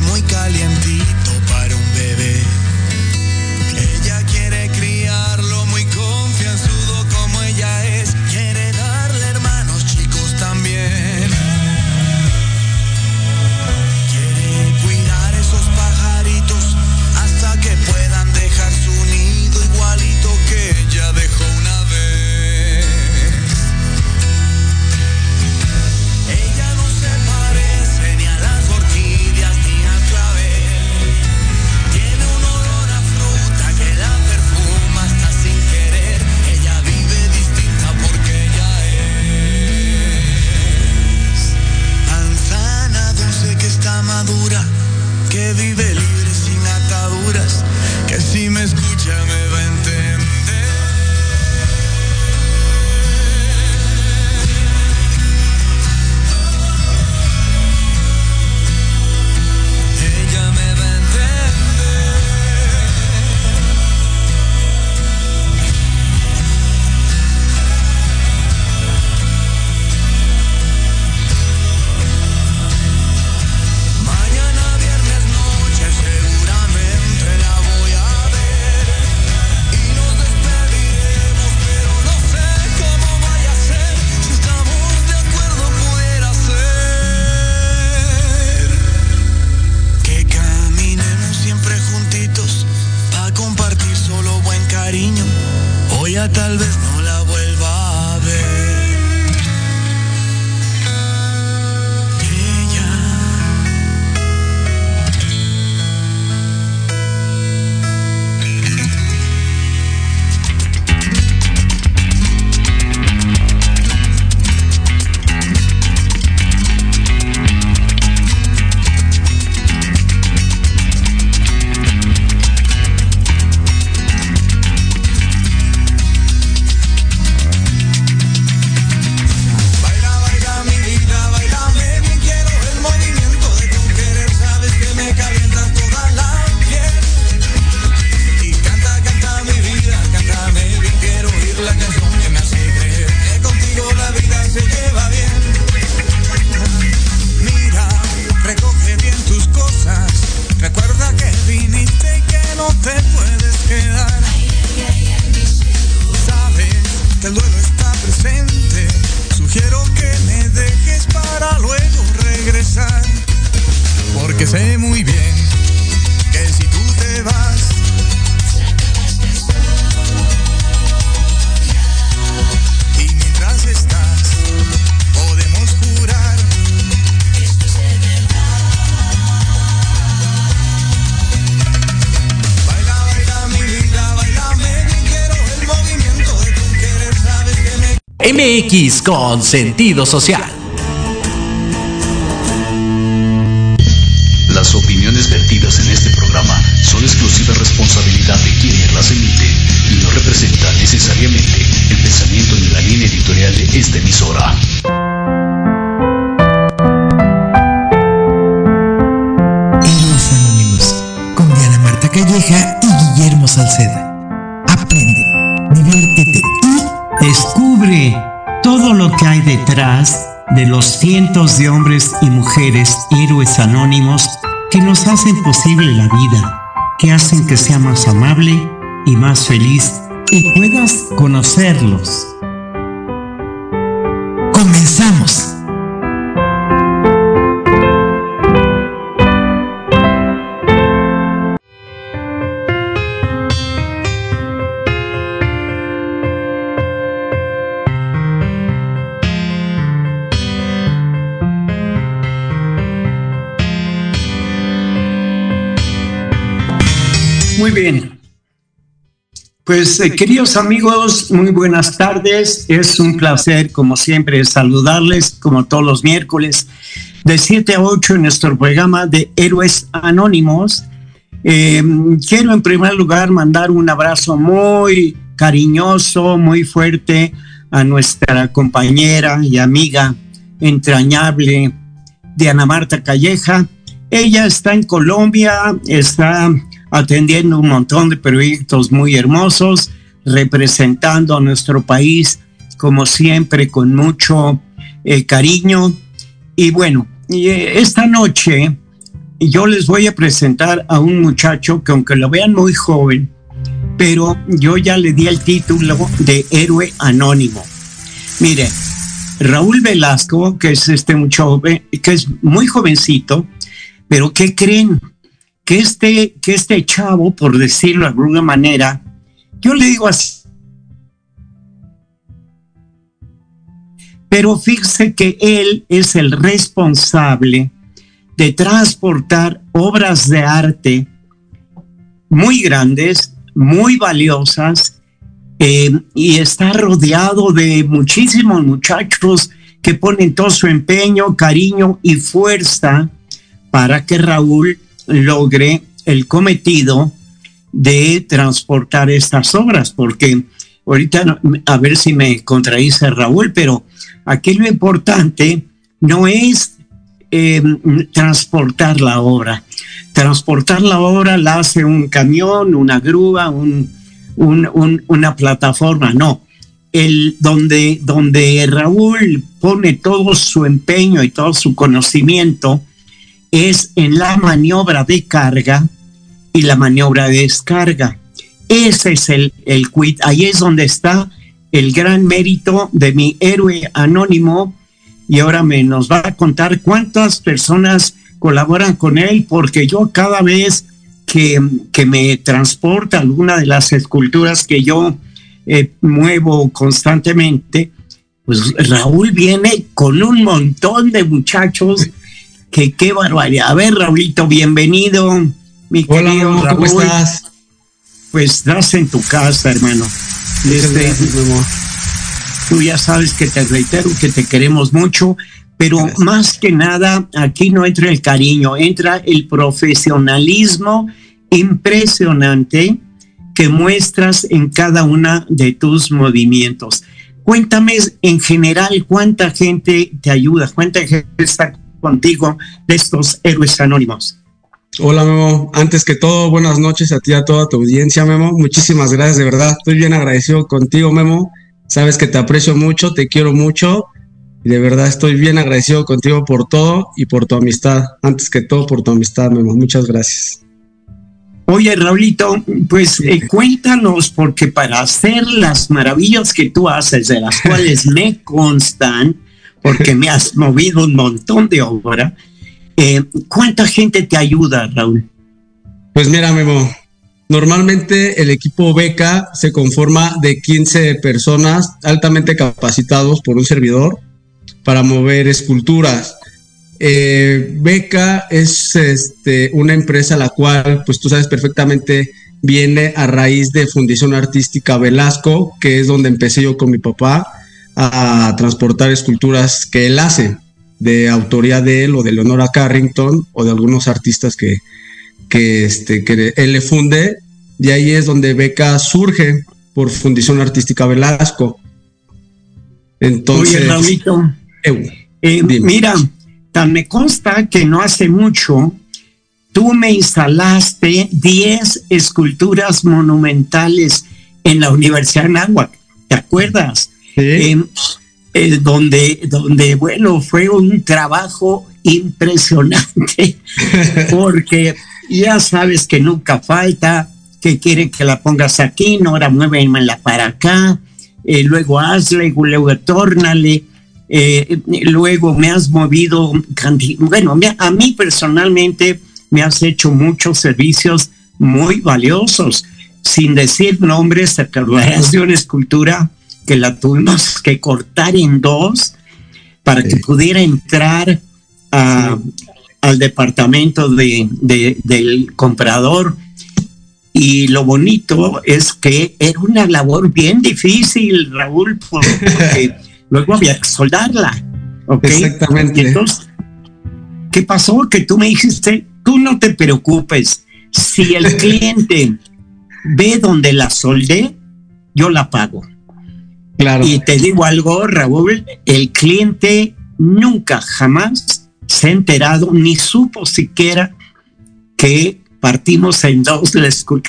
MX con sentido social. Detrás de los cientos de hombres y mujeres héroes anónimos que nos hacen posible la vida, que hacen que sea más amable y más feliz y puedas conocerlos. Comenzamos. Bien. Pues eh, queridos amigos, muy buenas tardes. Es un placer, como siempre, saludarles, como todos los miércoles, de 7 a 8 en nuestro programa de Héroes Anónimos. Em, quiero en primer lugar mandar un abrazo muy cariñoso, muy fuerte a nuestra compañera y amiga entrañable, Diana Marta Calleja. Ella está en Colombia, está atendiendo un montón de proyectos muy hermosos, representando a nuestro país, como siempre, con mucho eh, cariño. Y bueno, eh, esta noche yo les voy a presentar a un muchacho que aunque lo vean muy joven, pero yo ya le di el título de héroe anónimo. Mire, Raúl Velasco, que es este muchacho, que es muy jovencito, pero ¿qué creen? Que este, que este chavo, por decirlo de alguna manera, yo le digo así, pero fíjese que él es el responsable de transportar obras de arte muy grandes, muy valiosas, eh, y está rodeado de muchísimos muchachos que ponen todo su empeño, cariño y fuerza para que Raúl logre el cometido de transportar estas obras, porque ahorita a ver si me contradice Raúl, pero aquí lo importante no es eh, transportar la obra. Transportar la obra la hace un camión, una grúa, un, una plataforma, no. El, donde, donde Raúl pone todo su empeño y todo su conocimiento es en la maniobra de carga y la maniobra de descarga. Ese es el, el quit. Ahí es donde está el gran mérito de mi héroe anónimo y ahora me nos va a contar cuántas personas colaboran con él, porque yo cada vez que, que me transporta alguna de las esculturas que yo eh, muevo constantemente, pues Raúl viene con un montón de muchachos que qué barbaridad. A ver, Raulito, bienvenido, mi Hola, querido Raúl. ¿cómo estás? Pues estás en tu casa, hermano. Desde, Tú ya sabes que te reitero que te queremos mucho, pero más que nada aquí no entra el cariño, entra el profesionalismo impresionante que muestras en cada una de tus movimientos. Cuéntame en general cuánta gente te ayuda, cuánta gente está contigo de estos héroes anónimos. Hola Memo, antes que todo, buenas noches a ti y a toda tu audiencia Memo, muchísimas gracias de verdad, estoy bien agradecido contigo Memo Sabes que te aprecio mucho, te quiero mucho y de verdad estoy bien agradecido contigo por todo y por tu amistad. Antes que todo, por tu amistad, Memo. Muchas gracias. Oye, Raulito, pues eh, cuéntanos, porque para hacer las maravillas que tú haces, de las cuales me constan, porque me has movido un montón de obra, eh, ¿cuánta gente te ayuda, Raúl? Pues mira, Memo, Normalmente el equipo beca se conforma de 15 personas altamente capacitados por un servidor para mover esculturas. Eh, beca es este, una empresa la cual, pues tú sabes perfectamente, viene a raíz de Fundición Artística Velasco, que es donde empecé yo con mi papá a transportar esculturas que él hace, de autoría de él o de Leonora Carrington o de algunos artistas que, que, este, que él le funde, y ahí es donde Beca surge por Fundición Artística Velasco. Entonces, Oye, Raulito, eh, mira, tan me consta que no hace mucho tú me instalaste 10 esculturas monumentales en la Universidad de Náhuac, ¿te acuerdas? Sí. Eh, donde, donde, bueno, fue un trabajo impresionante, porque ya sabes que nunca falta que quiere que la pongas aquí, no, ahora muévemela para acá, eh, luego hazle, luego tórnale, eh, luego me has movido, bueno, a mí personalmente me has hecho muchos servicios muy valiosos, sin decir nombres, te acordarás de una escultura que la tuvimos que cortar en dos para que pudiera entrar al departamento de, del comprador. Y lo bonito es que era una labor bien difícil, Raúl, porque luego había que soldarla. Exactamente. entonces, ¿qué pasó? Que tú me dijiste, tú no te preocupes, si el cliente ve donde la soldé, yo la pago. Claro. Y te digo algo, Raúl, el cliente nunca, jamás se ha enterado ni supo siquiera que partimos en dos,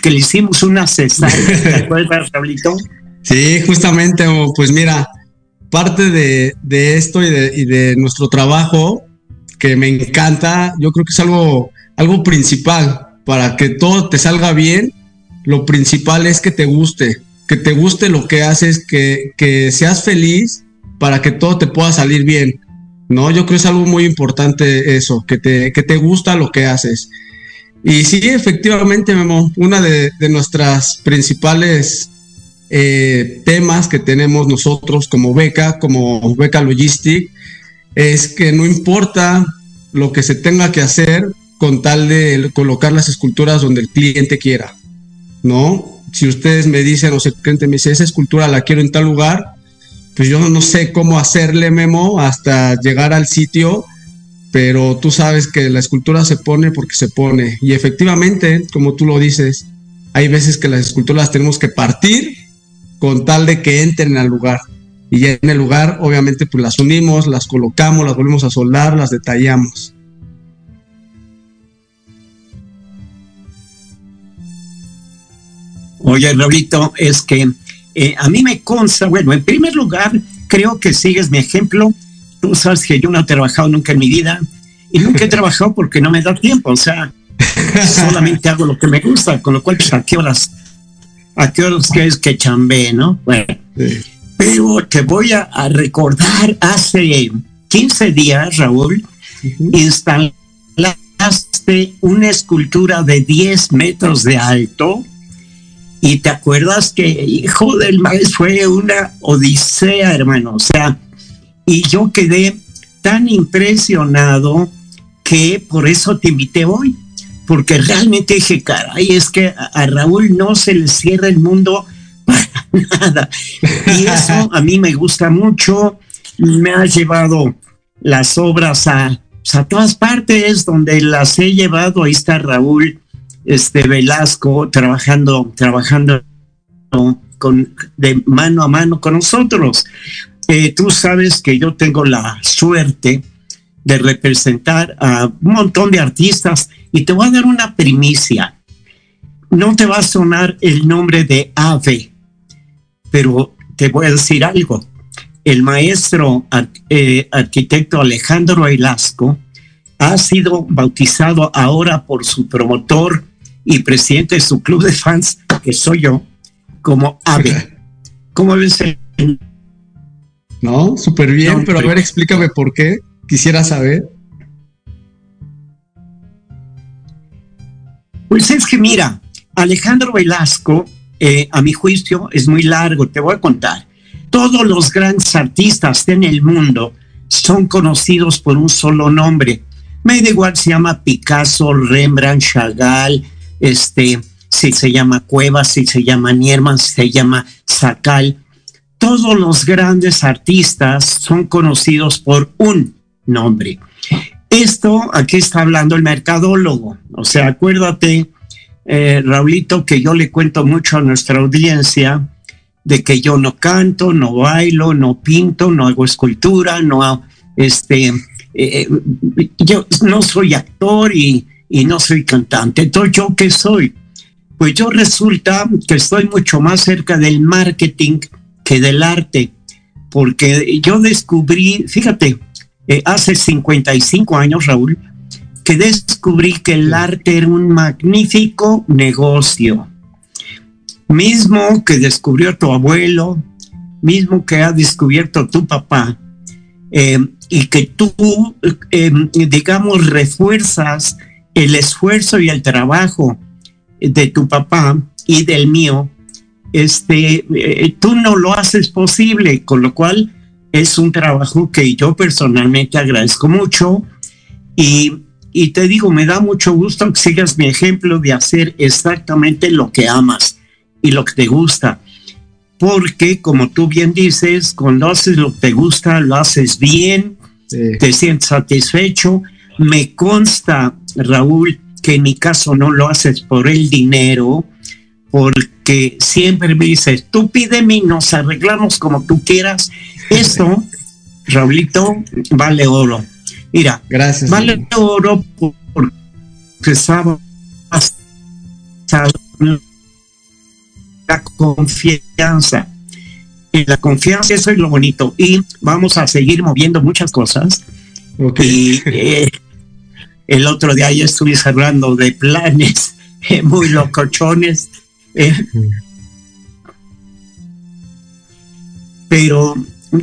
que le hicimos una cesárea, ¿te acuerdas, Raulito? Sí, justamente, pues mira, parte de, esto y de, nuestro trabajo, que me encanta, yo creo que es algo algo principal para que todo te salga bien. Lo principal es que te guste, que te guste lo que haces, que, que seas feliz para que todo te pueda salir bien. No, yo creo que es algo muy importante eso, que te, que te gusta lo que haces. Y sí, efectivamente, Memo, una de, nuestras principales eh, temas que tenemos nosotros como beca, como beca Logistic, es que no importa lo que se tenga que hacer con tal de colocar las esculturas donde el cliente quiera, ¿no? Si ustedes me dicen, o si el cliente me dice, esa escultura la quiero en tal lugar, pues yo no sé cómo hacerle memo hasta llegar al sitio, pero tú sabes que la escultura se pone porque se pone. Y efectivamente, como tú lo dices, hay veces que las esculturas tenemos que partir con tal de que entren al lugar. Y ya en el lugar, obviamente, pues las unimos, las colocamos, las volvemos a soldar, las detallamos. Oye, Raulito, es que eh, a mí me consta, bueno, en primer lugar, creo que sigues mi ejemplo. Tú sabes que yo no he trabajado nunca en mi vida y nunca he trabajado porque no me da tiempo, o sea, solamente hago lo que me gusta, con lo cual, pues, ¿a qué horas, a qué horas quieres que chambee, no? Bueno, pero te voy a, recordar hace 15 días, Raúl, instalaste una escultura de 10 metros de alto y te acuerdas que Hijo del Maestro fue una odisea, hermano. O sea, y yo quedé tan impresionado que por eso te invité hoy. Porque realmente dije, caray, es que a, Raúl no se le cierra el mundo para nada. Y eso a mí me gusta mucho. Me ha llevado las obras a, a todas partes donde las he llevado. Ahí está Raúl este Velasco trabajando, trabajando con, de mano a mano con nosotros. Eh, tú sabes que yo tengo la suerte de representar a un montón de artistas y te voy a dar una primicia. No te va a sonar el nombre de Ave, pero te voy a decir algo. El maestro eh, arquitecto Alejandro Velasco ha sido bautizado ahora por su promotor y presidente de su club de fans, que soy yo, como AVE. ¿Cómo ves? No, súper bien, pero a ver, explícame por qué. Quisiera saber. Pues es que mira, Alejandro Velasco, eh, a mi juicio, es muy largo, te voy a contar. Todos los grandes artistas en el mundo son conocidos por un solo nombre. Me da igual se llama Picasso, Rembrandt, Chagall, este, si se llama Cuevas, si se llama Nierman, si se llama Sacal. Todos los grandes artistas son conocidos por un nombre. Esto aquí está hablando el mercadólogo. O sea, acuérdate, eh, Raulito, que yo le cuento mucho a nuestra audiencia de que yo no canto, no bailo, no pinto, no hago escultura, no este, eh, eh, yo no soy actor y, y no soy cantante. Entonces, ¿yo qué soy? Pues yo resulta que estoy mucho más cerca del marketing que del arte, porque yo descubrí, fíjate, eh, hace 55 años, Raúl, que descubrí que el arte era un magnífico negocio. Mismo que descubrió tu abuelo, mismo que ha descubierto tu papá, eh, y que tú, eh, digamos, refuerzas el esfuerzo y el trabajo de tu papá y del mío, este, eh, tú no lo haces posible, con lo cual es un trabajo que yo personalmente agradezco mucho y, y te digo, me da mucho gusto que sigas mi ejemplo de hacer exactamente lo que amas y lo que te gusta. Porque, como tú bien dices, cuando haces lo que te gusta, lo haces bien, te sientes satisfecho. Me consta Raúl, que en mi caso no lo haces por el dinero, porque siempre me dices, tú pídeme y nos arreglamos como tú quieras. Eso, Raulito, vale oro. Mira, Gracias, vale oro porque sabes la confianza. Y la confianza, eso es lo bonito. Y vamos a seguir moviendo muchas cosas. Y, eh, el otro día ya estuve hablando de planes muy locochones. pero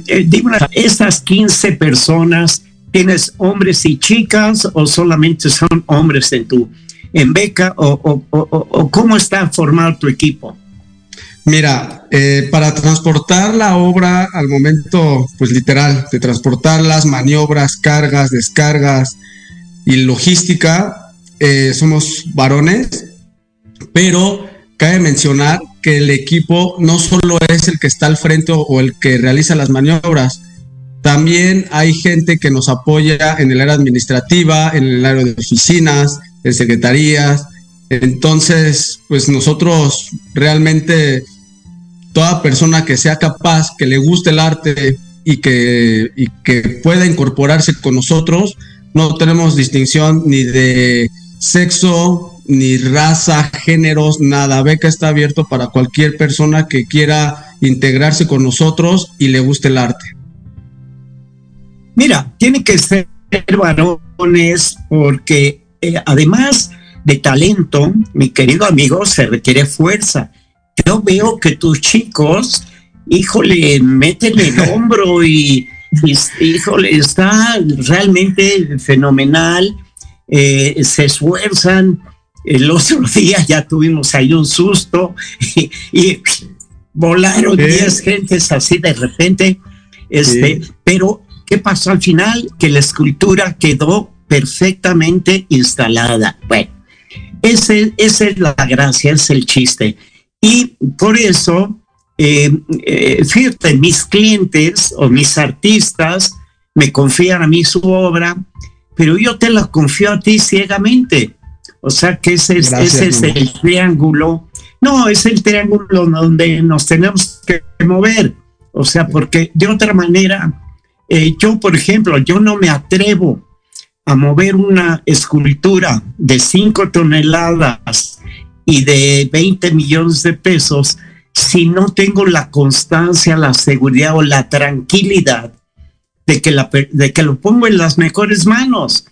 eh, estas 15 personas, ¿tienes hombres y chicas o solamente son hombres en tu en beca o, o, cómo está formado tu equipo? Mira, eh, para transportar la obra al momento, pues literal, de transportar las maniobras, cargas, descargas y logística, eh, somos varones, pero cabe mencionar que el equipo no solo es el que está al frente o, el que realiza las maniobras, también hay gente que nos apoya en el área administrativa, en el área de oficinas, en secretarías. Entonces, pues nosotros realmente, toda persona que sea capaz, que le guste el arte y que, y que pueda incorporarse con nosotros, no tenemos distinción ni de sexo, ni raza, géneros, nada. Beca está abierto para cualquier persona que quiera integrarse con nosotros y le guste el arte. Mira, tiene que ser varones porque eh, además de talento, mi querido amigo, se requiere fuerza. Yo veo que tus chicos, híjole, meten el hombro y, híjole, está realmente fenomenal. Eh, se esfuerzan, el otro día ya tuvimos ahí un susto y, volaron 10 gentes así de repente. Este, Pero, ¿qué pasó al final? Que la escultura quedó perfectamente instalada. Bueno, ese, esa es la gracia, es el chiste. Y por eso, eh, eh, fíjate, mis clientes o mis artistas me confían a mí su obra, pero yo te la confío a ti ciegamente. O sea que ese, es, ese es el triángulo. No, es el triángulo donde nos tenemos que mover. O sea, porque de otra manera, eh, yo, por ejemplo, yo no me atrevo a mover una escultura de 5 toneladas y de 20 millones de pesos si no tengo la constancia, la seguridad o la tranquilidad de que, la, de que lo pongo en las mejores manos.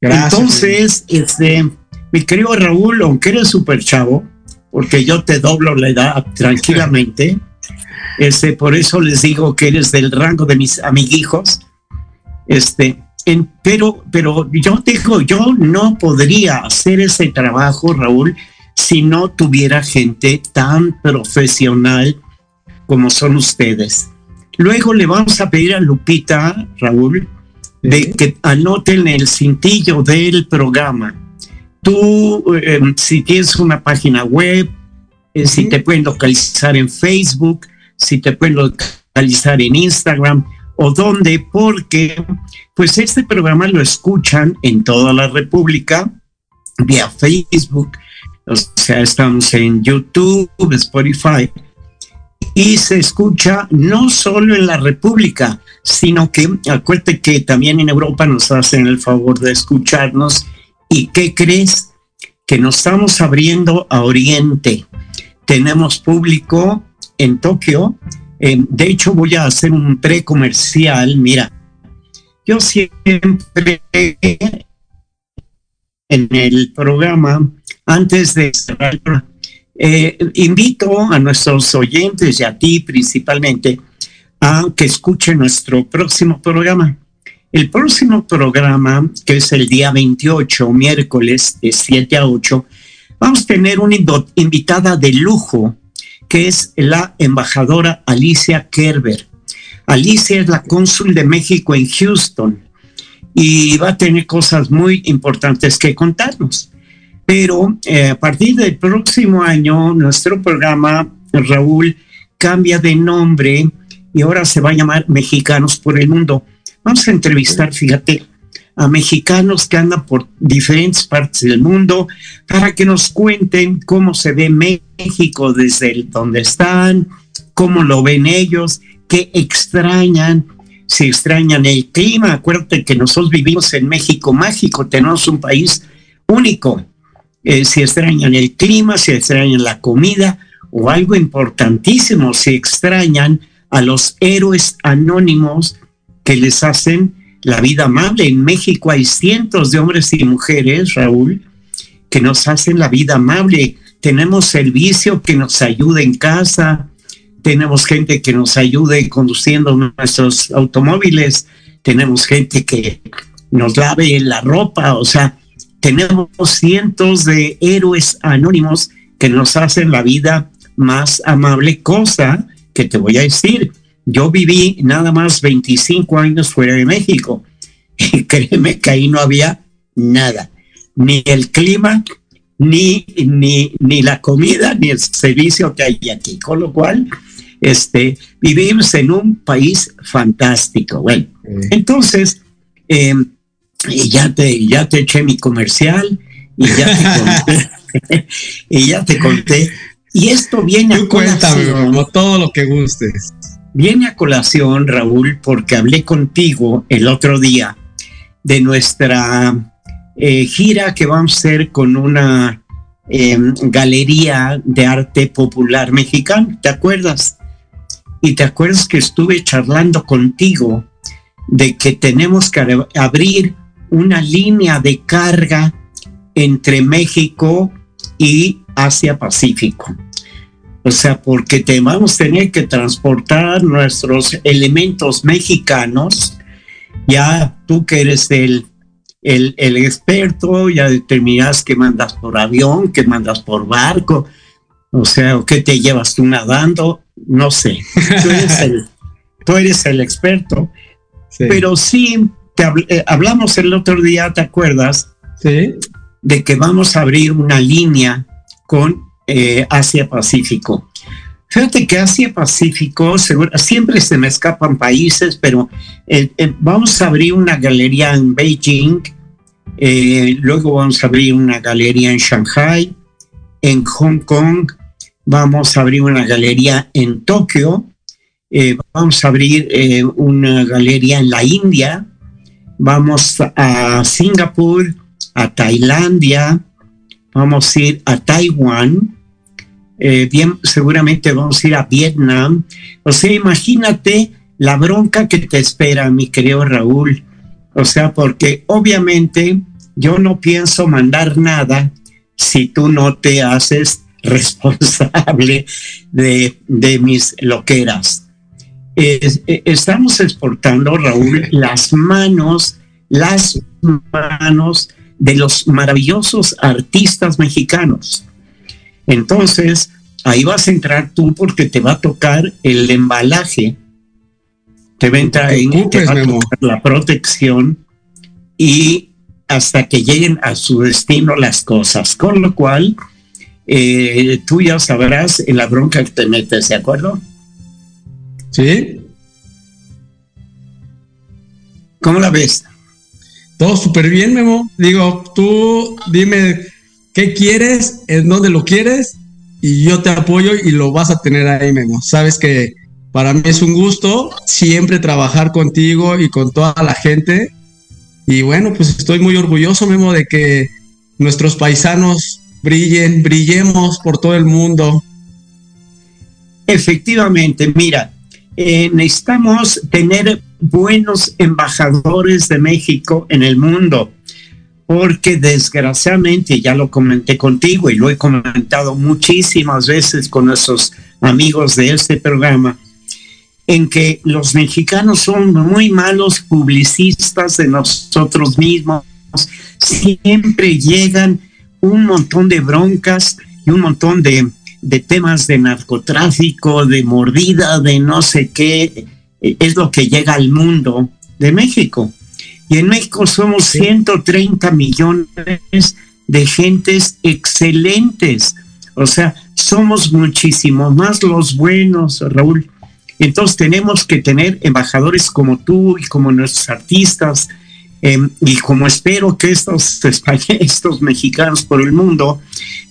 Entonces, este, mi querido Raúl, aunque eres súper chavo, porque yo te doblo la edad tranquilamente, este, por eso les digo que eres del rango de mis amiguijos, este, en, pero, pero yo digo, yo no podría hacer ese trabajo, Raúl, si no tuviera gente tan profesional como son ustedes. Luego le vamos a pedir a Lupita, Raúl, de que anoten el cintillo del programa. Tú, eh, si tienes una página web, eh, si te pueden localizar en Facebook, si te pueden localizar en Instagram o dónde, porque pues este programa lo escuchan en toda la República vía Facebook, o sea, estamos en YouTube, Spotify, y se escucha no solo en la República, sino que acuérdate que también en Europa nos hacen el favor de escucharnos ¿Y qué crees? Que nos estamos abriendo a Oriente. Tenemos público en Tokio. de hecho, voy a hacer un pre-comercial. Mira, yo siempre en el programa, antes de cerrar, eh, invito a nuestros oyentes y a ti principalmente a que escuchen nuestro próximo programa. El próximo programa, que es el día 28, miércoles de 7 a 8, vamos a tener una invitada de lujo, que es la embajadora Alicia Kerber. Alicia es la cónsul de México en Houston y va a tener cosas muy importantes que contarnos. Pero eh, a partir del próximo año, nuestro programa, Raúl, cambia de nombre y ahora se va a llamar Mexicanos por el Mundo Vamos a entrevistar, fíjate, a mexicanos que andan por diferentes partes del mundo para que nos cuenten cómo se ve México desde donde están, cómo lo ven ellos, qué extrañan, si extrañan el clima. Acuérdate que nosotros vivimos en México mágico, tenemos un país único. Eh, si extrañan el clima, si extrañan la comida o algo importantísimo, si extrañan a los héroes anónimos que les hacen la vida amable. En México hay cientos de hombres y mujeres, Raúl, que nos hacen la vida amable. Tenemos servicio que nos ayuda en casa, tenemos gente que nos ayude conduciendo nuestros automóviles, tenemos gente que nos lave la ropa, o sea, tenemos cientos de héroes anónimos que nos hacen la vida más amable, cosa que te voy a decir. Yo viví nada más 25 años fuera de México y créeme que ahí no había nada, ni el clima, ni, ni, ni la comida, ni el servicio que hay aquí. Con lo cual, este, vivimos en un país fantástico. Bueno, entonces, eh, ya, te, ya te eché mi comercial y ya te conté. y ya te conté. Y esto viene a colación. todo lo que gustes. Viene a colación, Raúl, porque hablé contigo el otro día de nuestra eh, gira que vamos a hacer con una em, galería de arte popular mexicano. ¿Te acuerdas? Y te acuerdas que estuve charlando contigo de que tenemos que abrir una línea de carga entre México y Asia Pacífico. O sea, porque te vamos a tener que transportar nuestros elementos mexicanos. Ya tú que eres el, el, el experto, ya determinas que mandas por avión, que mandas por barco, o sea, o que te llevas tú nadando no sé, tú eres el, experto, pero sí, eh, hablamos el otro día, ¿te acuerdas? Sí. De que vamos a abrir una línea con eh, Asia Pacífico. Fíjate que Asia Pacífico, siempre se me escapan países, pero eh, vamos a abrir una galería en Beijing, luego vamos a abrir una galería en Shanghai, en Hong Kong, vamos a abrir una galería en Tokio, eh, vamos a abrir eh, una galería en la India, vamos a Singapur, a Tailandia, vamos a ir a Taiwán, eh, bien, seguramente vamos a ir a Vietnam. O sea, imagínate la bronca que te espera, mi querido Raúl. O sea, porque obviamente yo no pienso mandar nada si tú no te haces responsable de, de mis loqueras. E, estamos exportando, Raúl, las manos, las manos de los maravillosos artistas mexicanos. Entonces, ahí vas a entrar tú porque te va a tocar el embalaje, te va a entrar en la protección y hasta que lleguen a su destino las cosas. Con lo cual, eh, tú ya sabrás en la bronca que te metes, ¿de acuerdo? Sí. ¿Cómo la ves? Todo súper bien, Memo. Digo, tú dime qué quieres, en dónde lo quieres, y yo te apoyo y lo vas a tener ahí, Memo. Sabes que para mí es un gusto siempre trabajar contigo y con toda la gente. Y bueno, pues estoy muy orgulloso, Memo, de que nuestros paisanos brillen, brillemos por todo el mundo. Efectivamente, mira, eh, necesitamos tener buenos embajadores de México en el mundo, porque desgraciadamente, ya lo comenté contigo y lo he comentado muchísimas veces con nuestros amigos de este programa, en que los mexicanos son muy malos publicistas de nosotros mismos, siempre llegan un montón de broncas y un montón de, temas de narcotráfico, de mordida, de no sé qué, eh, es lo que llega al mundo de México. Y en México somos 130 millones de gentes excelentes. O sea, somos muchísimo más los buenos, Raúl. Entonces tenemos que tener embajadores como tú y como nuestros artistas, Em, y como espero que estos, estos mexicanos por el mundo,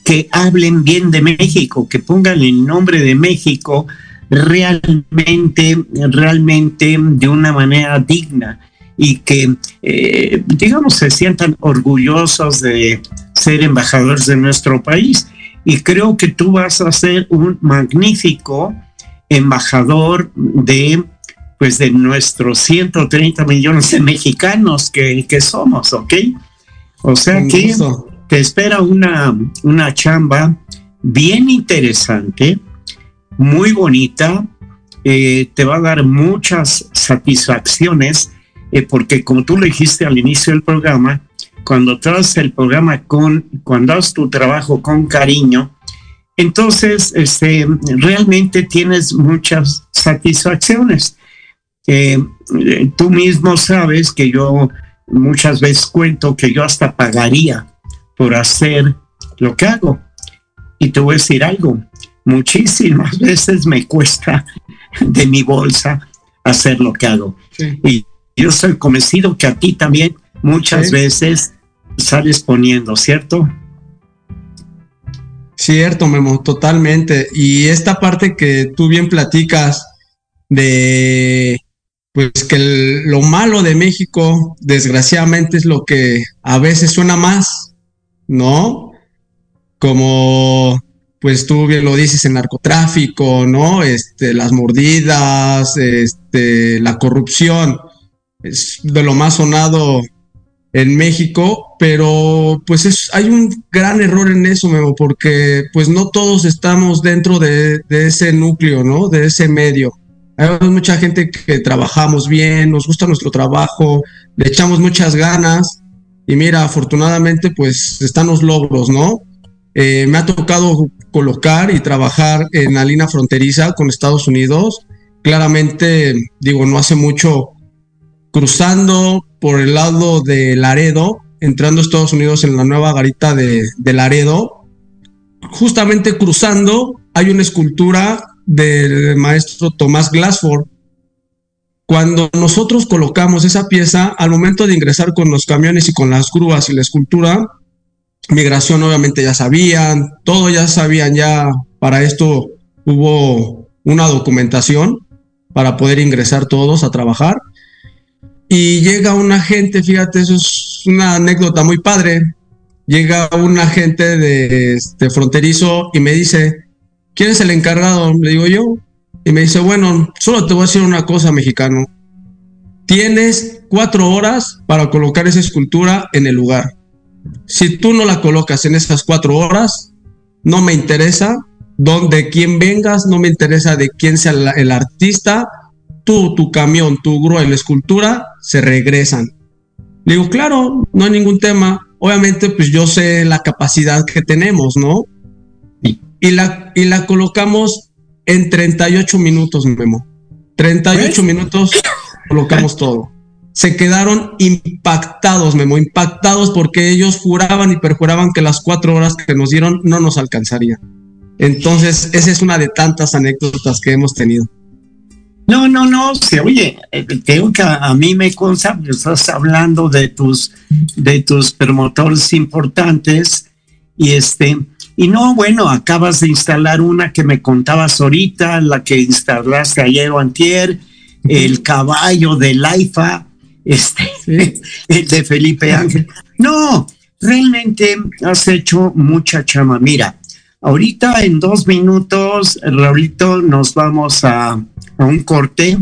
que hablen bien de México, que pongan el nombre de México realmente, realmente de una manera digna y que, eh, digamos, se sientan orgullosos de ser embajadores de nuestro país. Y creo que tú vas a ser un magnífico embajador de pues de nuestros 130 millones de mexicanos que, que somos, ¿ok? O sea que te espera una, una chamba bien interesante, muy bonita, eh, te va a dar muchas satisfacciones, eh, porque como tú lo dijiste al inicio del programa, cuando traes el programa con, cuando haces tu trabajo con cariño, entonces este, realmente tienes muchas satisfacciones. Eh, tú mismo sabes que yo muchas veces cuento que yo hasta pagaría por hacer lo que hago. Y te voy a decir algo, muchísimas veces me cuesta de mi bolsa hacer lo que hago. Y yo estoy convencido que a ti también muchas veces sales poniendo, ¿cierto? Cierto, Memo, totalmente. Y esta parte que tú bien platicas de, pues que lo malo de México, desgraciadamente, es lo que a veces suena más, ¿no? Como, pues tú bien lo dices, el narcotráfico, ¿no? Este, las mordidas, este, la corrupción, es de lo más sonado en México, pero pues es, hay un gran error en eso, Memo, porque pues no todos estamos dentro de, ese núcleo, ¿no? De ese medio. Hay mucha gente que trabajamos bien, nos gusta nuestro trabajo, le echamos muchas ganas y mira, afortunadamente pues están los logros, ¿no? Eh, me ha tocado colocar y trabajar en la línea fronteriza con Estados Unidos. Claramente, digo, no hace mucho cruzando por el lado de Laredo, entrando a Estados Unidos en la nueva garita de, Laredo. Justamente cruzando hay una escultura del maestro Tomás Glassford. Cuando nosotros colocamos esa pieza, al momento de ingresar con los camiones y con las grúas y la escultura, migración obviamente ya sabían, todo ya sabían, ya para esto hubo una documentación para poder ingresar todos a trabajar y llega un agente, fíjate, eso es una anécdota muy padre. Llega un agente de este fronterizo y me dice, ¿quién es el encargado? Le digo yo. Y me dice, bueno, solo te voy a decir una cosa, mexicano. Tienes cuatro horas para colocar esa escultura en el lugar. Si tú no la colocas en esas cuatro horas, no me interesa donde quién vengas, no me interesa de quién sea el artista, tú, tu camión, tu grúa y la escultura se regresan. Le digo, claro, no hay ningún tema. Obviamente, pues yo sé la capacidad que tenemos, ¿no? Y la, y la colocamos en 38 minutos, Memo. 38 pues, minutos colocamos todo. Se quedaron impactados, Memo, impactados porque ellos juraban y perjuraban que las cuatro horas que nos dieron no nos alcanzarían. Entonces, esa es una de tantas anécdotas que hemos tenido. No, no, no, se oye, eh, creo que a, mí me consta, estás hablando de tus, de tus promotores importantes y este, y no, bueno, acabas de instalar una que me contabas ahorita, la que instalaste ayer o antier, el caballo de Laifa, este, el de Felipe Ángel. No, realmente has hecho mucha chama. Mira, ahorita en dos minutos, Raulito, nos vamos a a un corte.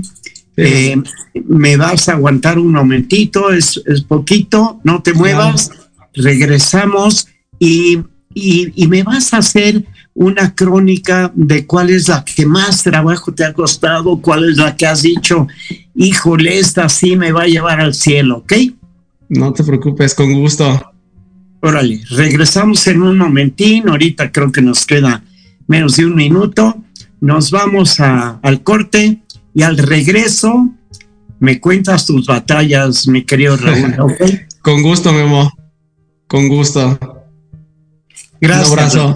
Eh, me vas a aguantar un momentito, es, poquito, no te muevas, regresamos y, y, me vas a hacer una crónica de cuál es la que más trabajo te ha costado, cuál es la que has dicho, híjole, esta sí me va a llevar al cielo, ¿ok? No te preocupes, con gusto. Órale, regresamos en un momentín, ahorita creo que nos queda menos de un minuto nos vamos al corte y al regreso me cuentas tus batallas, mi querido Raúl. Con gusto, Memo. Con gusto. Gracias.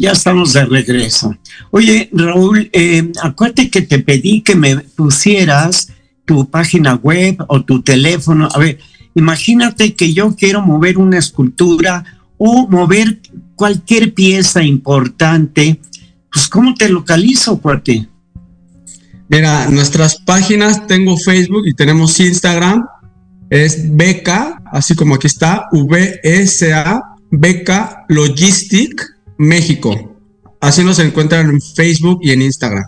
ya estamos de regreso. Oye, Raúl, eh, acuérdate que te pedí que me pusieras tu página web o tu teléfono. A ver, imagínate que yo quiero mover una escultura o mover cualquier pieza importante. Pues, ¿cómo te localizo, cuate? Mira, nuestras páginas, tengo Facebook y tenemos Instagram. Es Beca, así como aquí está, V-S-A Beca Logistic México. Así nos encuentran en Facebook y en Instagram.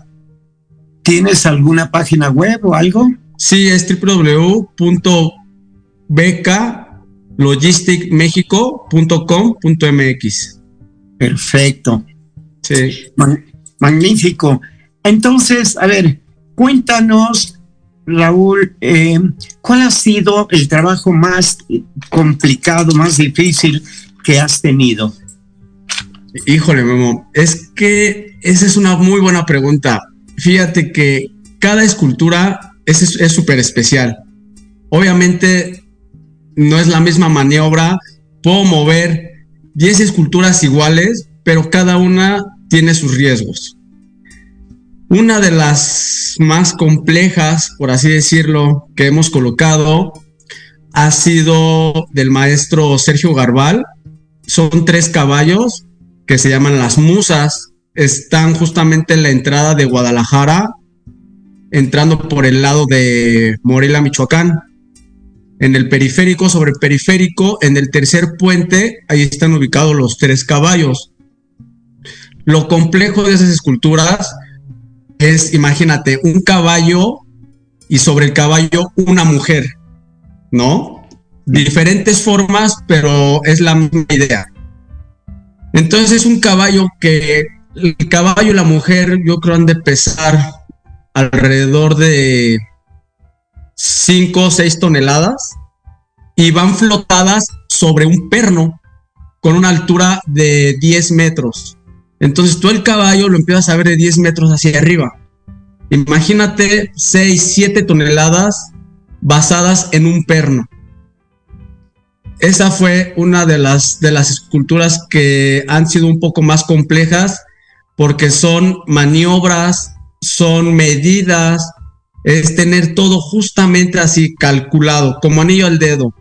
¿Tienes alguna página web o algo? Sí, es www.becalogisticmexico.com.mx. Perfecto. Sí. magnífico. Entonces, a ver, cuéntanos, Raúl, eh, ¿cuál ha sido el trabajo más complicado, más difícil que has tenido? Híjole, Memo, es que esa es una muy buena pregunta. Fíjate que cada escultura es súper especial. Obviamente no es la misma maniobra. Puedo mover 10 esculturas iguales, pero cada una tiene sus riesgos. Una de las más complejas, por así decirlo, que hemos colocado ha sido del maestro Sergio Garbal, son tres caballos que se llaman las musas. Están justamente en la entrada de Guadalajara, entrando por el lado de Morelia, Michoacán. En el periférico, sobre el periférico, en el tercer puente, ahí están ubicados los tres caballos. Lo complejo de esas esculturas es, imagínate, un caballo y sobre el caballo una mujer, ¿no? diferentes formas, pero es la misma idea. Entonces es un caballo que el caballo y la mujer yo creo han de pesar alrededor de 5 o 6 toneladas y van flotadas sobre un perno con una altura de 10 metros. Entonces tú el caballo lo empiezas a ver de 10 metros hacia arriba. Imagínate 6, 7 toneladas basadas en un perno esa fue una de las, de las esculturas que han sido un poco más complejas porque son maniobras, son medidas, es tener todo justamente así calculado, como anillo al dedo.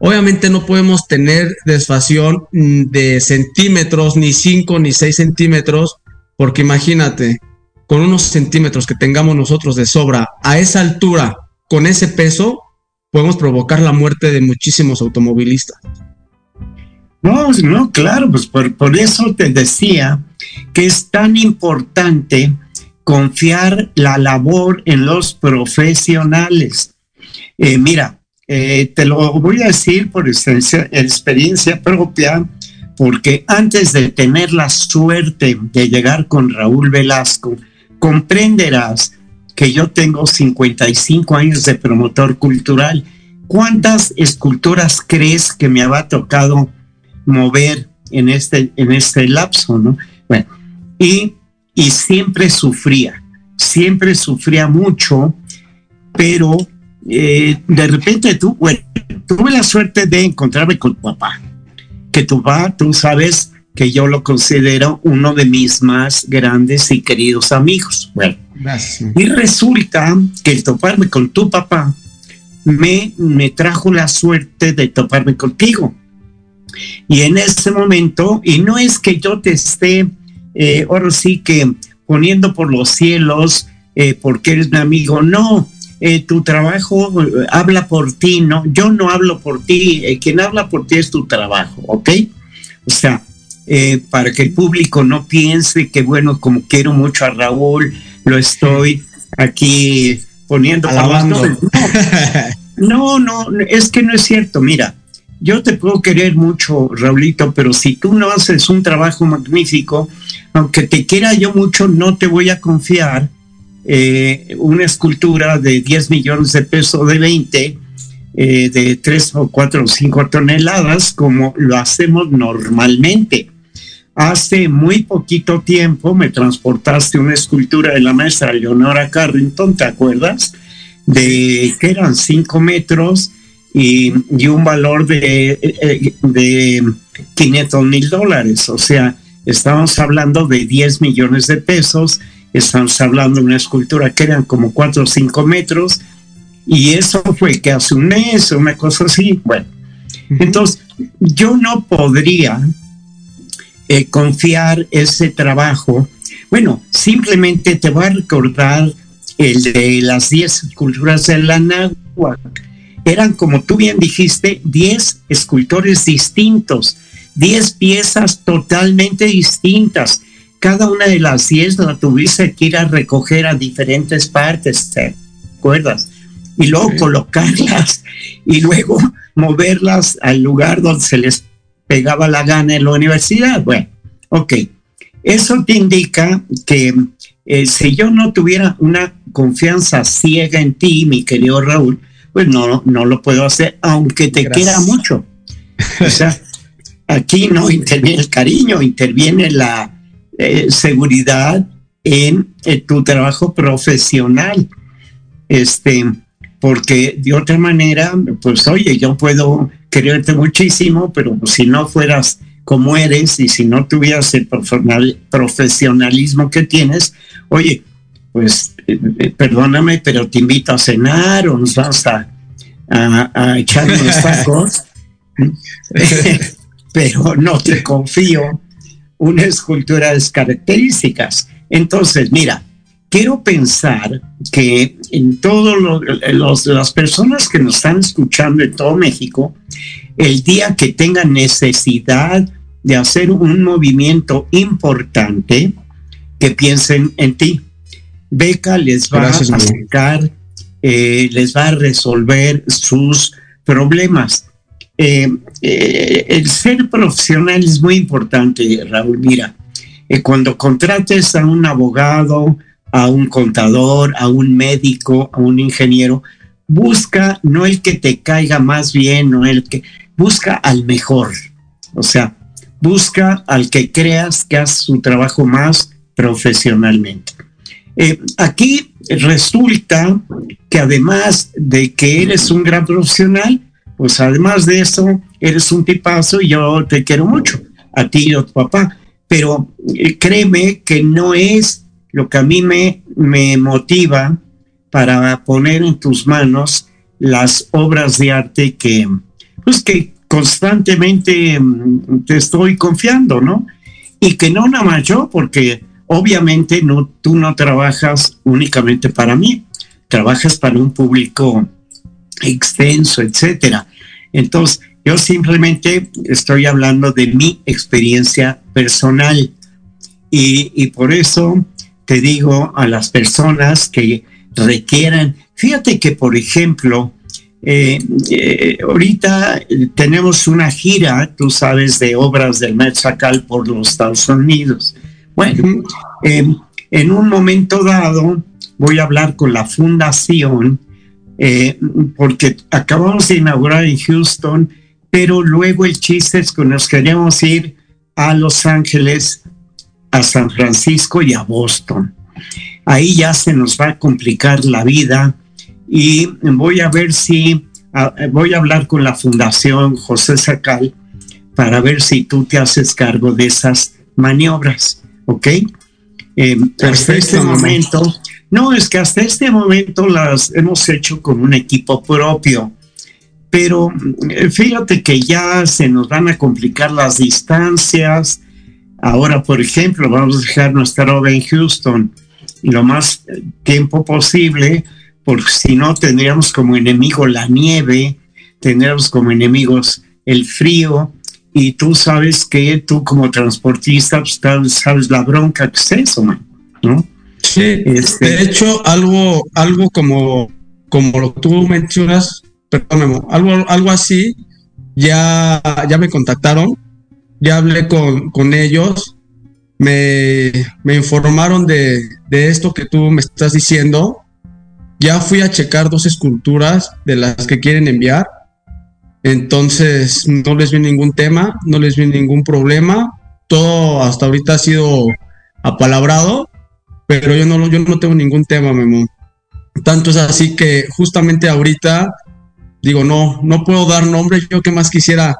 Obviamente no podemos tener desfasión de centímetros, ni 5 ni 6 centímetros, porque imagínate, con unos centímetros que tengamos nosotros de sobra a esa altura, con ese peso, podemos provocar la muerte de muchísimos automovilistas. No, no, claro, pues por, eso te decía que es tan importante confiar la labor en los profesionales. Eh, mira, eh, te lo voy a decir por experiencia propia, porque antes de tener la suerte de llegar con Raúl Velasco, comprenderás que yo tengo 55 años de promotor cultural. ¿Cuántas esculturas crees que me había tocado mover en este, en este lapso? ¿no? Bueno, y, y siempre sufría, siempre sufría mucho, pero eh, de repente tuve la suerte de encontrarme con tu papá, que tu papá, tú sabes que yo lo considero uno de mis más grandes y queridos amigos. Bueno, y resulta que el toparme con tu papá me, me trajo la suerte de toparme contigo. Y en ese momento, y no es que yo te esté, eh, ahora sí que poniendo por los cielos, eh, porque eres mi amigo, no, eh, tu trabajo habla por ti, no, yo no hablo por ti, quien habla por ti es tu trabajo, ¿ok? O sea, para que el público no piense que, bueno, como quiero mucho a Raúl, lo estoy aquí poniendo. Alabando. No, no, es que no es cierto. Mira, yo te puedo querer mucho, Raulito, pero si tú no haces un trabajo magnífico, aunque te quiera yo mucho, no te voy a confiar eh, una escultura de 10 millones de pesos, de 20, eh, de 3 o 4 o 5 toneladas, como lo hacemos normalmente. Hace muy poquito tiempo me transportaste una escultura de la maestra Leonora Carrington, ¿te acuerdas? De que eran 5 metros y, un valor de, eh, de 500 mil dólares. O sea, estamos hablando de 10 millones de pesos, estamos hablando de una escultura que eran como 4 o 5 metros, y eso fue que hace un mes, una cosa así. Bueno, entonces yo no podría eh, confiar ese trabajo. Bueno, simplemente te voy a recordar el de las 10 esculturas de la náhuatl eran, como tú bien dijiste, 10 escultores distintos, 10 piezas totalmente distintas. Cada una de las 10 la tuviste que ir a recoger a diferentes partes, ¿te acuerdas? Y luego colocarlas y luego moverlas al lugar donde se les pegaba la gana en la universidad. Bueno, ok. Eso te indica que eh, si yo no tuviera una confianza ciega en ti, mi querido Raúl, pues no, no lo puedo hacer, aunque te quiera mucho. O sea, aquí no interviene el cariño, interviene la eh, seguridad en, tu trabajo profesional. Este, porque de otra manera, pues oye, yo puedo quererte muchísimo, pero si no fueras como eres y si no tuvieras el profesionalismo que tienes, oye, pues eh, eh, perdóname, pero te invito a cenar o nos vamos a, a, echar unos tacos, pero no te confío una escultura de características. Entonces, mira, quiero pensar que en todas las personas que nos están escuchando en todo México, el día que tengan necesidad de hacer un movimiento importante, que piensen en ti. Beca les va a acercar, eh, les va a resolver sus problemas. Eh, eh, el ser profesional es muy importante, Raúl. Mira, cuando contrates a un abogado, a un contador, a un médico, a un ingeniero, busca no el que te caiga más bien, no el que busca al mejor. O sea, busca al que creas que hace su trabajo más profesionalmente. Eh, aquí resulta que además de que eres un gran profesional, pues además de eso, eres un tipazo y yo te quiero mucho, a ti y a tu papá. Pero eh, créeme que no es lo que a mí me, me motiva para poner en tus manos las obras de arte que, pues que constantemente mm, te estoy confiando, ¿no? Y que no nada más yo, porque obviamente no, tú no trabajas únicamente para mí, trabajas para un público extenso, etcétera. Entonces, yo simplemente estoy hablando de mi experiencia personal y, y por eso te digo a las personas que requieran, fíjate que por ejemplo, eh, eh, ahorita tenemos una gira, tú sabes, de obras del Metzacal por los Estados Unidos. Bueno, eh, en un momento dado voy a hablar con la fundación porque acabamos de inaugurar en Houston, pero luego el chiste es que nos queremos ir a Los Ángeles, a San Francisco y a Boston. Ahí ya se nos va a complicar la vida y voy a ver si, voy a hablar con la Fundación José Sacal para ver si tú te haces cargo de esas maniobras, ¿ok? Eh, hasta este momento, no, es que hasta este momento las hemos hecho con un equipo propio, pero eh, fíjate que ya se nos van a complicar las distancias. Ahora, por ejemplo, vamos a dejar nuestra obra en Houston lo más tiempo posible porque si no tendríamos como enemigo la nieve, tendríamos como enemigos el frío, y tú sabes que tú como transportista pues, sabes la bronca que es eso, ¿no? Sí, este, de hecho, algo, algo como, como lo tú mencionas, perdón, algo, algo así ya, ya me contactaron, ya hablé con, con ellos, me, me informaron de, de, esto que tú me estás diciendo. Ya fui a checar dos esculturas de las que quieren enviar. Entonces no les vi ningún tema, no les vi ningún problema. Todo hasta ahorita ha sido apalabrado, pero yo no, yo no tengo ningún tema, Memo. Tanto es así que justamente ahorita digo, no, no puedo dar nombre, yo que más quisiera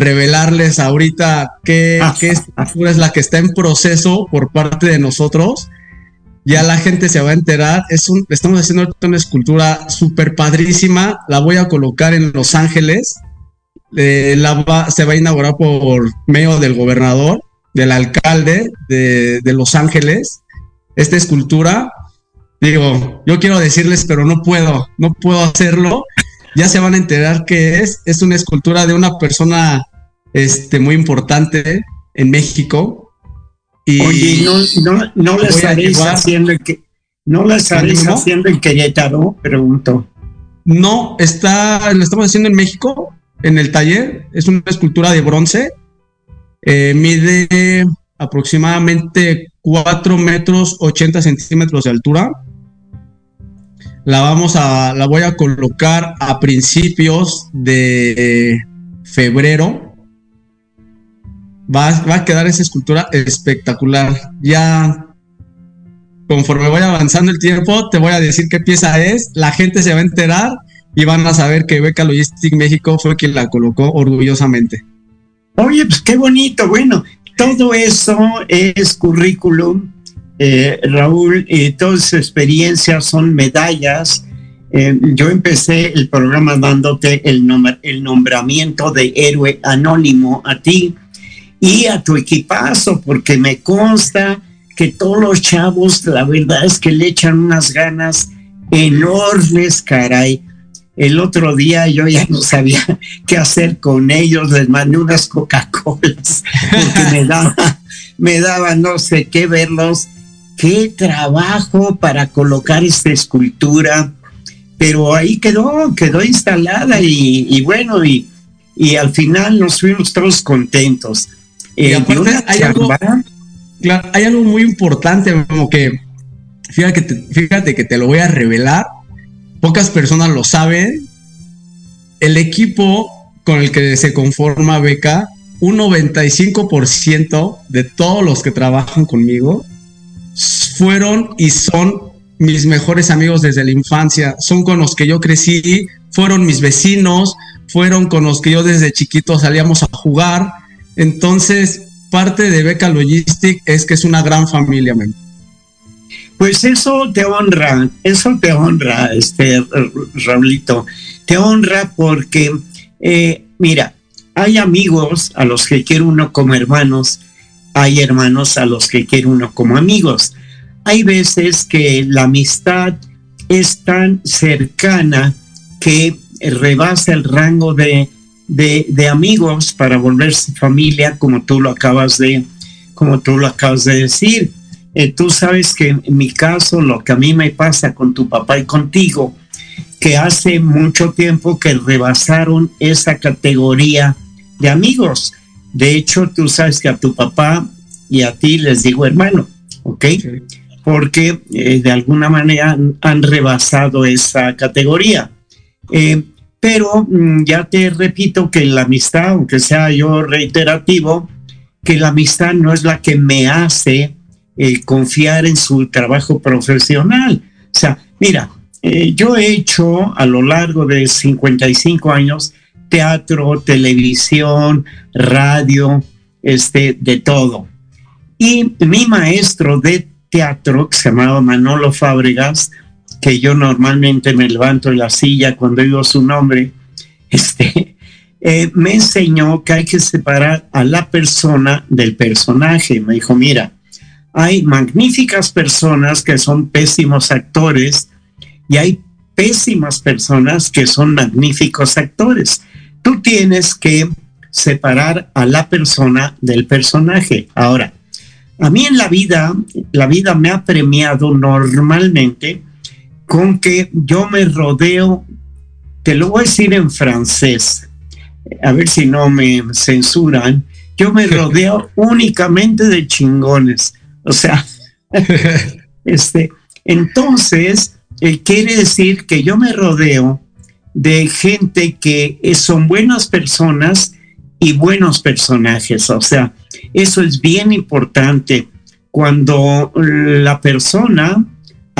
revelarles ahorita qué, qué es la que está en proceso por parte de nosotros. Ya la gente se va a enterar. Es un, estamos haciendo una escultura súper padrísima. La voy a colocar en Los Ángeles. Eh, la se va a inaugurar por medio del gobernador, del alcalde de, de Los Ángeles. Esta escultura, digo, yo quiero decirles, pero no puedo, no puedo hacerlo ya se van a enterar que es. Es una escultura de una persona este, muy importante en México. Y Oye, no, no, no la estaréis haciendo que no la haciendo en Querétaro, pregunto. No, está, lo estamos haciendo en México, en el taller. Es una escultura de bronce. Eh, mide aproximadamente 4 metros 80 centímetros de altura la vamos a, la voy a colocar a principios de febrero. Va, va a quedar esa escultura espectacular. Ya conforme vaya avanzando el tiempo, te voy a decir qué pieza es, la gente se va a enterar y van a saber que Beca Logistic México fue quien la colocó orgullosamente. Oye, pues qué bonito, bueno, todo eso es currículum eh, Raúl, eh, todas experiencias son medallas. Eh, yo empecé el programa dándote el, el nombramiento de héroe anónimo a ti y a tu equipazo, porque me consta que todos los chavos, la verdad es que le echan unas ganas enormes, caray. El otro día yo ya no sabía qué hacer con ellos, les mandé unas Coca-Colas, porque me daba, me daba no sé qué verlos qué trabajo para colocar esta escultura, pero ahí quedó, quedó instalada y, bueno, y, y, al final nos fuimos todos contentos. Eh, hay, algo, hay algo muy importante, como que, fíjate, fíjate que te lo voy a revelar, pocas personas lo saben, el equipo con el que se conforma Beca, un 95% de todos los que trabajan conmigo fueron y son mis mejores amigos desde la infancia, son con los que yo crecí, fueron mis vecinos, fueron con los que yo desde chiquito salíamos a jugar. Entonces, parte de Beca Logistic es que es una gran familia. Pues eso te honra, eso te honra, este Raulito, te honra porque, eh, mira, hay amigos a los que quiere uno como hermanos, hay hermanos a los que quiere uno como amigos. Hay veces que la amistad es tan cercana que rebasa el rango de, de, amigos para volverse familia, como tú lo acabas de, como tú lo acabas de decir. Eh, tú sabes que en mi caso, lo que a mí me pasa con tu papá y contigo, que hace mucho tiempo que rebasaron esa categoría de amigos. De hecho, tú sabes que a tu papá y a ti les digo hermano, ¿ok? Porque eh, de alguna manera han, rebasado esa categoría. Eh, pero mm, ya te repito que la amistad, aunque sea yo reiterativo, que la amistad no es la que me hace eh, confiar en su trabajo profesional. O sea, mira, yo he hecho a lo largo de 55 años teatro, televisión, radio, este, de todo. Y mi maestro de teatro, que se llamaba Manolo Fábregas, que yo normalmente me levanto en la silla cuando digo su nombre, este, eh, me enseñó que hay que separar a la persona del personaje. Me dijo, mira, hay magníficas personas que son pésimos actores y hay pésimas personas que son magníficos actores tú tienes que separar a la persona del personaje. Ahora, a mí en la vida, la vida me ha premiado normalmente con que yo me rodeo, te lo voy a decir en francés, a ver si no me censuran, yo me rodeo únicamente de chingones. O sea, este, entonces, eh, quiere decir que yo me rodeo de gente que son buenas personas y buenos personajes. O sea, eso es bien importante cuando la persona,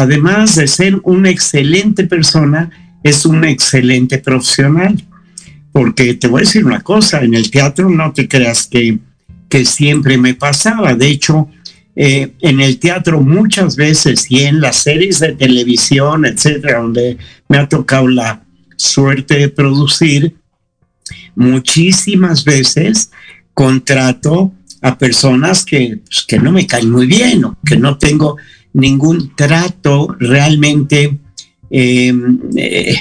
además de ser una excelente persona, es un excelente profesional. Porque te voy a decir una cosa, en el teatro no te creas que, que siempre me pasaba. De hecho, eh, en el teatro muchas veces y en las series de televisión, etcétera, donde me ha tocado la suerte de producir, muchísimas veces contrato a personas que, pues, que no me caen muy bien o que no tengo ningún trato realmente, em, eh,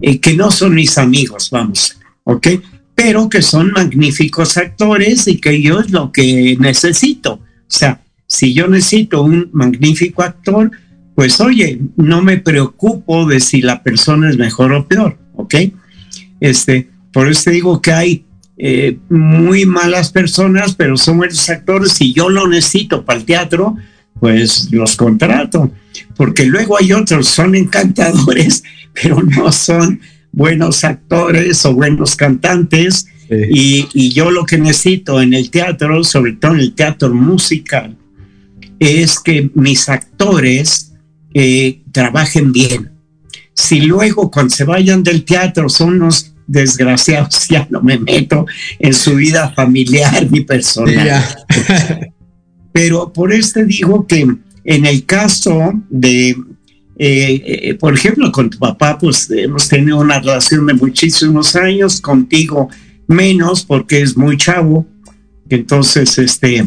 eh, que no son mis amigos, vamos, ¿ok? Pero que son magníficos actores y que yo es lo que necesito. O sea, si yo necesito un magnífico actor, pues oye, no me preocupo de si la persona es mejor o peor, ¿ok? Este, por eso te digo que hay eh, muy malas personas, pero son buenos actores. Si yo lo necesito para el teatro, pues los contrato. Porque luego hay otros, son encantadores, pero no son buenos actores o buenos cantantes. Y, y, yo lo que necesito en el teatro, sobre todo en el teatro musical, es que mis actores eh, trabajen bien. Si luego cuando se vayan del teatro son unos desgraciados, ya no me meto en su vida familiar ni personal. Pero por este digo que en el caso de, eh, eh, por ejemplo, con tu papá, pues hemos tenido una relación de muchísimos años, contigo menos porque es muy chavo, entonces este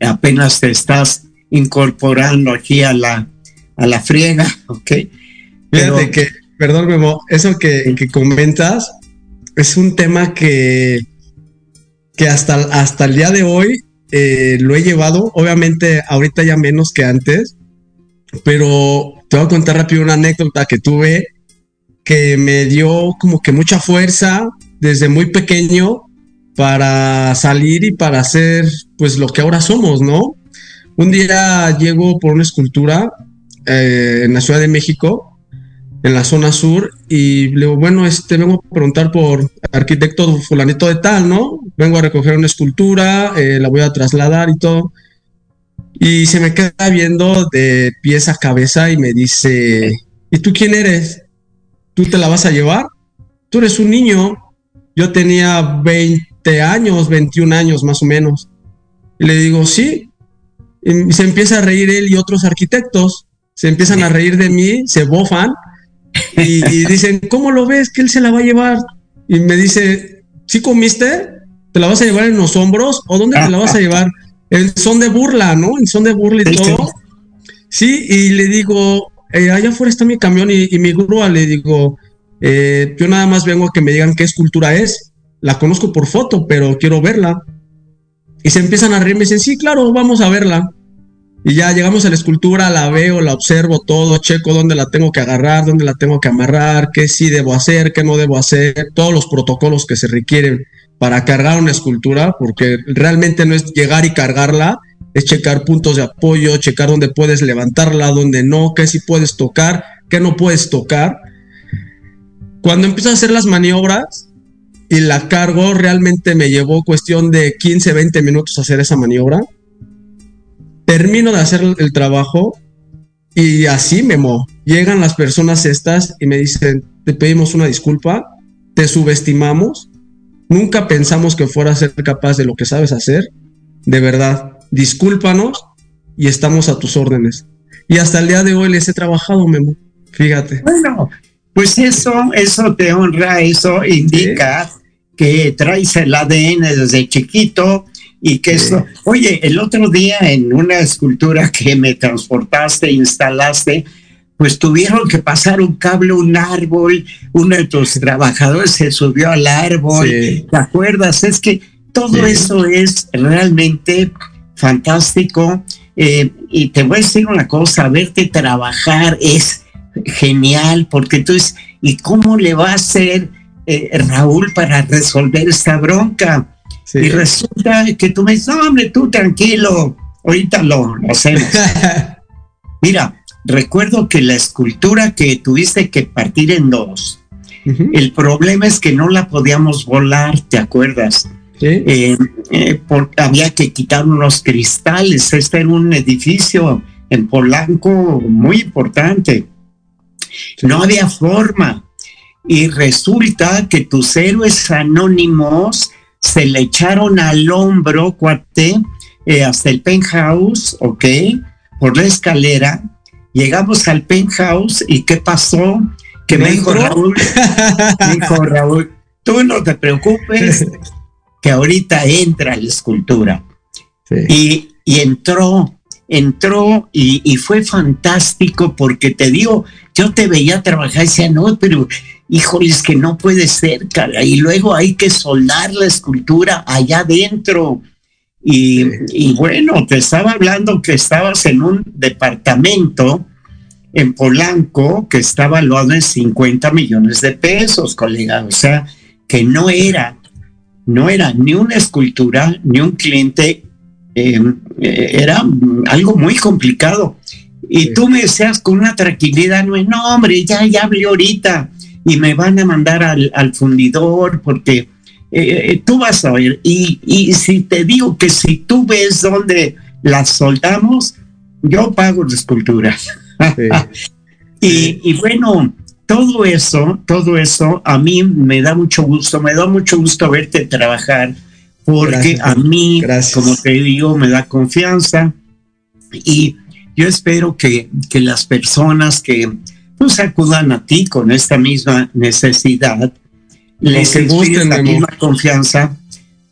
apenas te estás incorporando aquí a la a la friega, ¿ok? Fíjate que perdón, Memo, eso que, comentas es un tema que, que hasta, hasta el día de hoy eh, lo he llevado, obviamente ahorita ya menos que antes, pero te voy a contar rápido una anécdota que tuve que me dio como que mucha fuerza desde muy pequeño para salir y para hacer pues lo que ahora somos, ¿no? Un día llego por una escultura eh, en la Ciudad de México en la zona sur y le digo, bueno, este, vengo a preguntar por arquitecto fulanito de tal, ¿no? Vengo a recoger una escultura, eh, la voy a trasladar y todo. Y se me queda viendo de pies a cabeza y me dice, ¿y tú quién eres? ¿Tú te la vas a llevar? Tú eres un niño. Yo tenía 20 años, 21 años más o menos. Y le digo, sí. Y se empieza a reír él y otros arquitectos. Se empiezan a reír de mí, se bofan y, dicen, ¿cómo lo ves que él se la va a llevar? Y me dice, ¿sí comiste? ¿Te la vas a llevar en los hombros? ¿O dónde te la vas a llevar? En son de burla, ¿no? En son de burla y todo. Sí, y le digo, eh, allá afuera está mi camión y, mi grúa. Le digo, eh, yo nada más vengo a que me digan qué escultura es. La conozco por foto, pero quiero verla. Y se empiezan a reír, me dicen, sí, claro, vamos a verla. Y ya llegamos a la escultura, la veo, la observo todo, checo dónde la tengo que agarrar, dónde la tengo que amarrar, qué sí debo hacer, qué no debo hacer, todos los protocolos que se requieren para cargar una escultura, porque realmente no es llegar y cargarla, es checar puntos de apoyo, checar dónde puedes levantarla, dónde no, qué sí puedes tocar, qué no puedes tocar. Cuando empiezo a hacer las maniobras y la cargo, realmente me llevó cuestión de 15, 20 minutos hacer esa maniobra termino de hacer el trabajo y así, Memo, llegan las personas estas y me dicen, te pedimos una disculpa, te subestimamos, nunca pensamos que fueras a ser capaz de lo que sabes hacer, de verdad, discúlpanos y estamos a tus órdenes. Y hasta el día de hoy les he trabajado, Memo, fíjate. Bueno, pues eso, eso te honra, eso indica que traes el ADN desde chiquito, y que eso, oye, el otro día en una escultura que me transportaste, instalaste, pues tuvieron que pasar un cable, un árbol, uno de tus trabajadores se subió al árbol, ¿te acuerdas? Es que todo eso es realmente fantástico. Eh, y te voy a decir una cosa, verte trabajar es genial, porque tú ¿y cómo le va a hacer eh, Raúl, para resolver esta bronca. Y resulta que tú me dices, no, hombre, tú tranquilo, ahorita lo, hacemos. Mira, recuerdo que la escultura que tuviste que partir en dos, el problema es que no la podíamos volar, ¿te acuerdas? Eh, eh, porque había que quitar unos cristales. Este era un edificio en Polanco muy importante. No había forma. Y resulta que tus héroes anónimos se le echaron al hombro, cuate, eh, hasta el penthouse, ¿ok? Por la escalera. Llegamos al penthouse y ¿qué pasó? Que me dijo Raúl, me dijo Raúl, tú no te preocupes, que ahorita entra la escultura. Y, entró, entró y, fue fantástico porque te digo, yo te veía trabajar y decía, no, pero híjoles que no puede ser, cara. Y luego hay que soldar la escultura allá adentro. Y, bueno, te estaba hablando que estabas en un departamento en Polanco que estaba valuado en 50 millones de pesos, colega. O sea, que no era, no era ni una escultura, ni un cliente, em, eh, era algo muy complicado. Y tú me decías con una tranquilidad, no, no hombre, ya, ya hablé ahorita y me van a mandar al, al fundidor porque eh, eh, tú vas a ver, y, si te digo que si tú ves dónde las soldamos, yo pago la escultura. y, bueno, todo eso, todo eso a mí me da mucho gusto, me da mucho gusto verte trabajar, porque a mí, como te digo, me da confianza. Y yo espero que, que las personas que pues acudan a ti con esta misma necesidad, les inspires la misma confianza,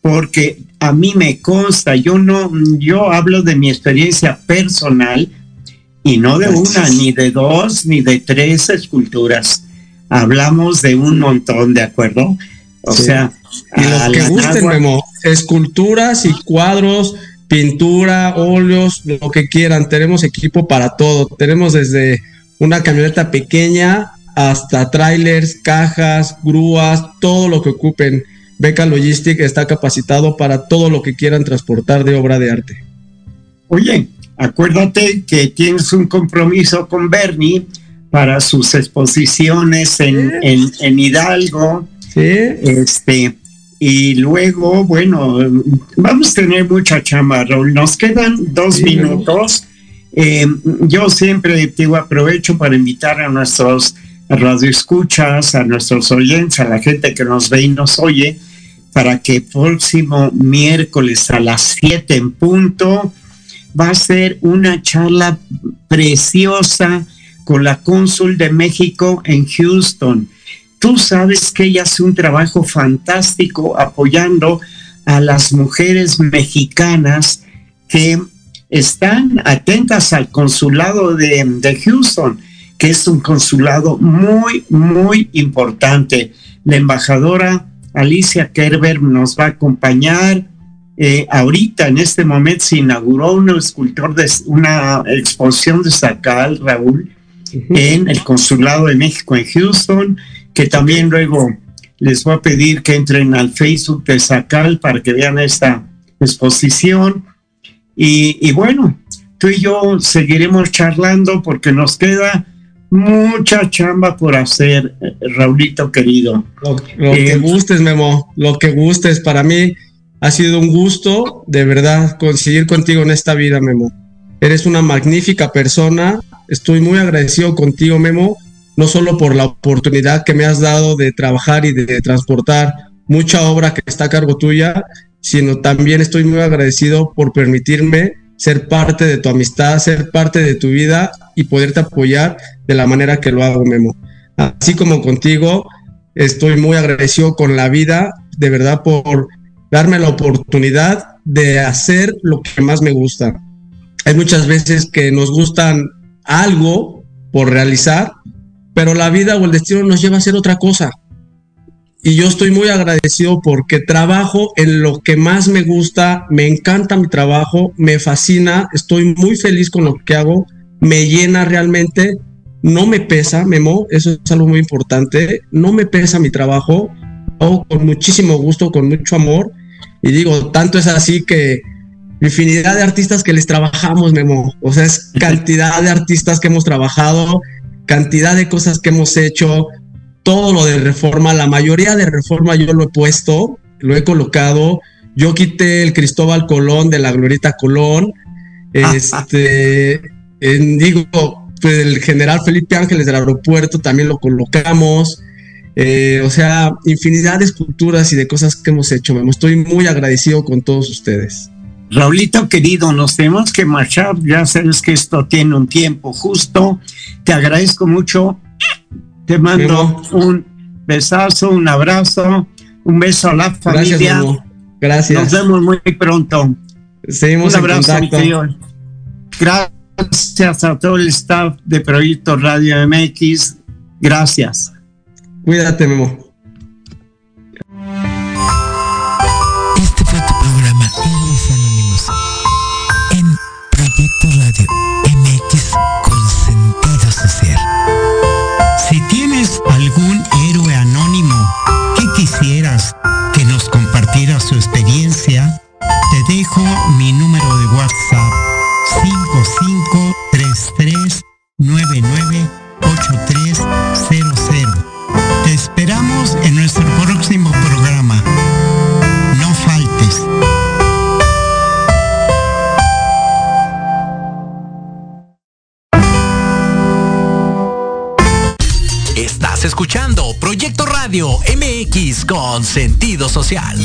porque a mí me consta, yo no, yo hablo de mi experiencia personal y no de una, ni de dos, ni de tres esculturas. Hablamos de un montón, ¿de acuerdo? O sea, y que gusten, Memo, esculturas y cuadros, pintura, óleos, lo que quieran. Tenemos equipo para todo. Tenemos desde una camioneta pequeña hasta trailers, cajas, grúas, todo lo que ocupen. Beca Logistic está capacitado para todo lo que quieran transportar de obra de arte. Oye, acuérdate que tienes un compromiso con Bernie para sus exposiciones en, en, Hidalgo. Sí. Este, y luego, bueno, vamos a tener mucha chamba, Raúl. Nos quedan dos minutos. Eh, yo siempre digo, aprovecho para invitar a nuestros radio escuchas, a nuestros oyentes, a la gente que nos ve y nos oye, para que próximo miércoles a las 7 en punto va a ser una charla preciosa con la cónsul de México en Houston. Tú sabes que ella hace un trabajo fantástico apoyando a las mujeres mexicanas que están atentas al consulado de, de Houston que es un consulado muy, muy importante. La embajadora Alicia Kerber nos va a acompañar. Eh, ahorita, en este momento, se inauguró un escultor de una exposición de Sacal, Raúl, en el Consulado de México en Houston, que también luego les voy a pedir que entren al Facebook de Sacal para que vean esta exposición. Y, y bueno, tú y yo seguiremos charlando porque nos queda mucha chamba por hacer, Raulito querido. Lo, que eh, gustes, Memo, lo que gustes. Para mí ha sido un gusto, de verdad, conseguir contigo en esta vida, Memo. Eres una magnífica persona. Estoy muy agradecido contigo, Memo, no solo por la oportunidad que me has dado de trabajar y de transportar mucha obra que está a cargo tuya, sino también estoy muy agradecido por permitirme ser parte de tu amistad, ser parte de tu vida y poderte apoyar de la manera que lo hago, Memo. Así como contigo, estoy muy agradecido con la vida, de verdad, por darme la oportunidad de hacer lo que más me gusta. Hay muchas veces que nos gustan algo por realizar, pero la vida o el destino nos lleva a hacer otra cosa y yo estoy muy agradecido porque trabajo en lo que más me gusta, me encanta mi trabajo, me fascina, estoy muy feliz con lo que hago, me llena realmente, no me pesa, Memo, eso es algo muy importante, no me pesa mi trabajo, hago con muchísimo gusto, con mucho amor. Y digo, tanto es así que infinidad de artistas que les trabajamos, Memo. O sea, es cantidad de artistas que hemos trabajado, cantidad de cosas que hemos hecho, todo lo de reforma, la mayoría de reforma yo lo he puesto, lo he colocado. Yo quité el Cristóbal Colón de la Glorita Colón. Este, digo, pues el general Felipe Ángeles del aeropuerto también lo colocamos. Eh, o sea, infinidad de esculturas y de cosas que hemos hecho. Me estoy muy agradecido con todos ustedes. Raulito querido, nos tenemos que marchar. Ya sabes que esto tiene un tiempo justo. Te agradezco mucho. Te mando un besazo, un abrazo, un beso a la familia. Gracias. Gracias. Nos vemos muy pronto. Seguimos un abrazo, en contacto. Gracias a todo el staff de Proyecto Radio MX. Gracias. Cuídate, Memo. Te dejo mi número de WhatsApp 5533998300. Te esperamos en nuestro próximo programa. No faltes. Estás escuchando Proyecto Radio MX con sentido social.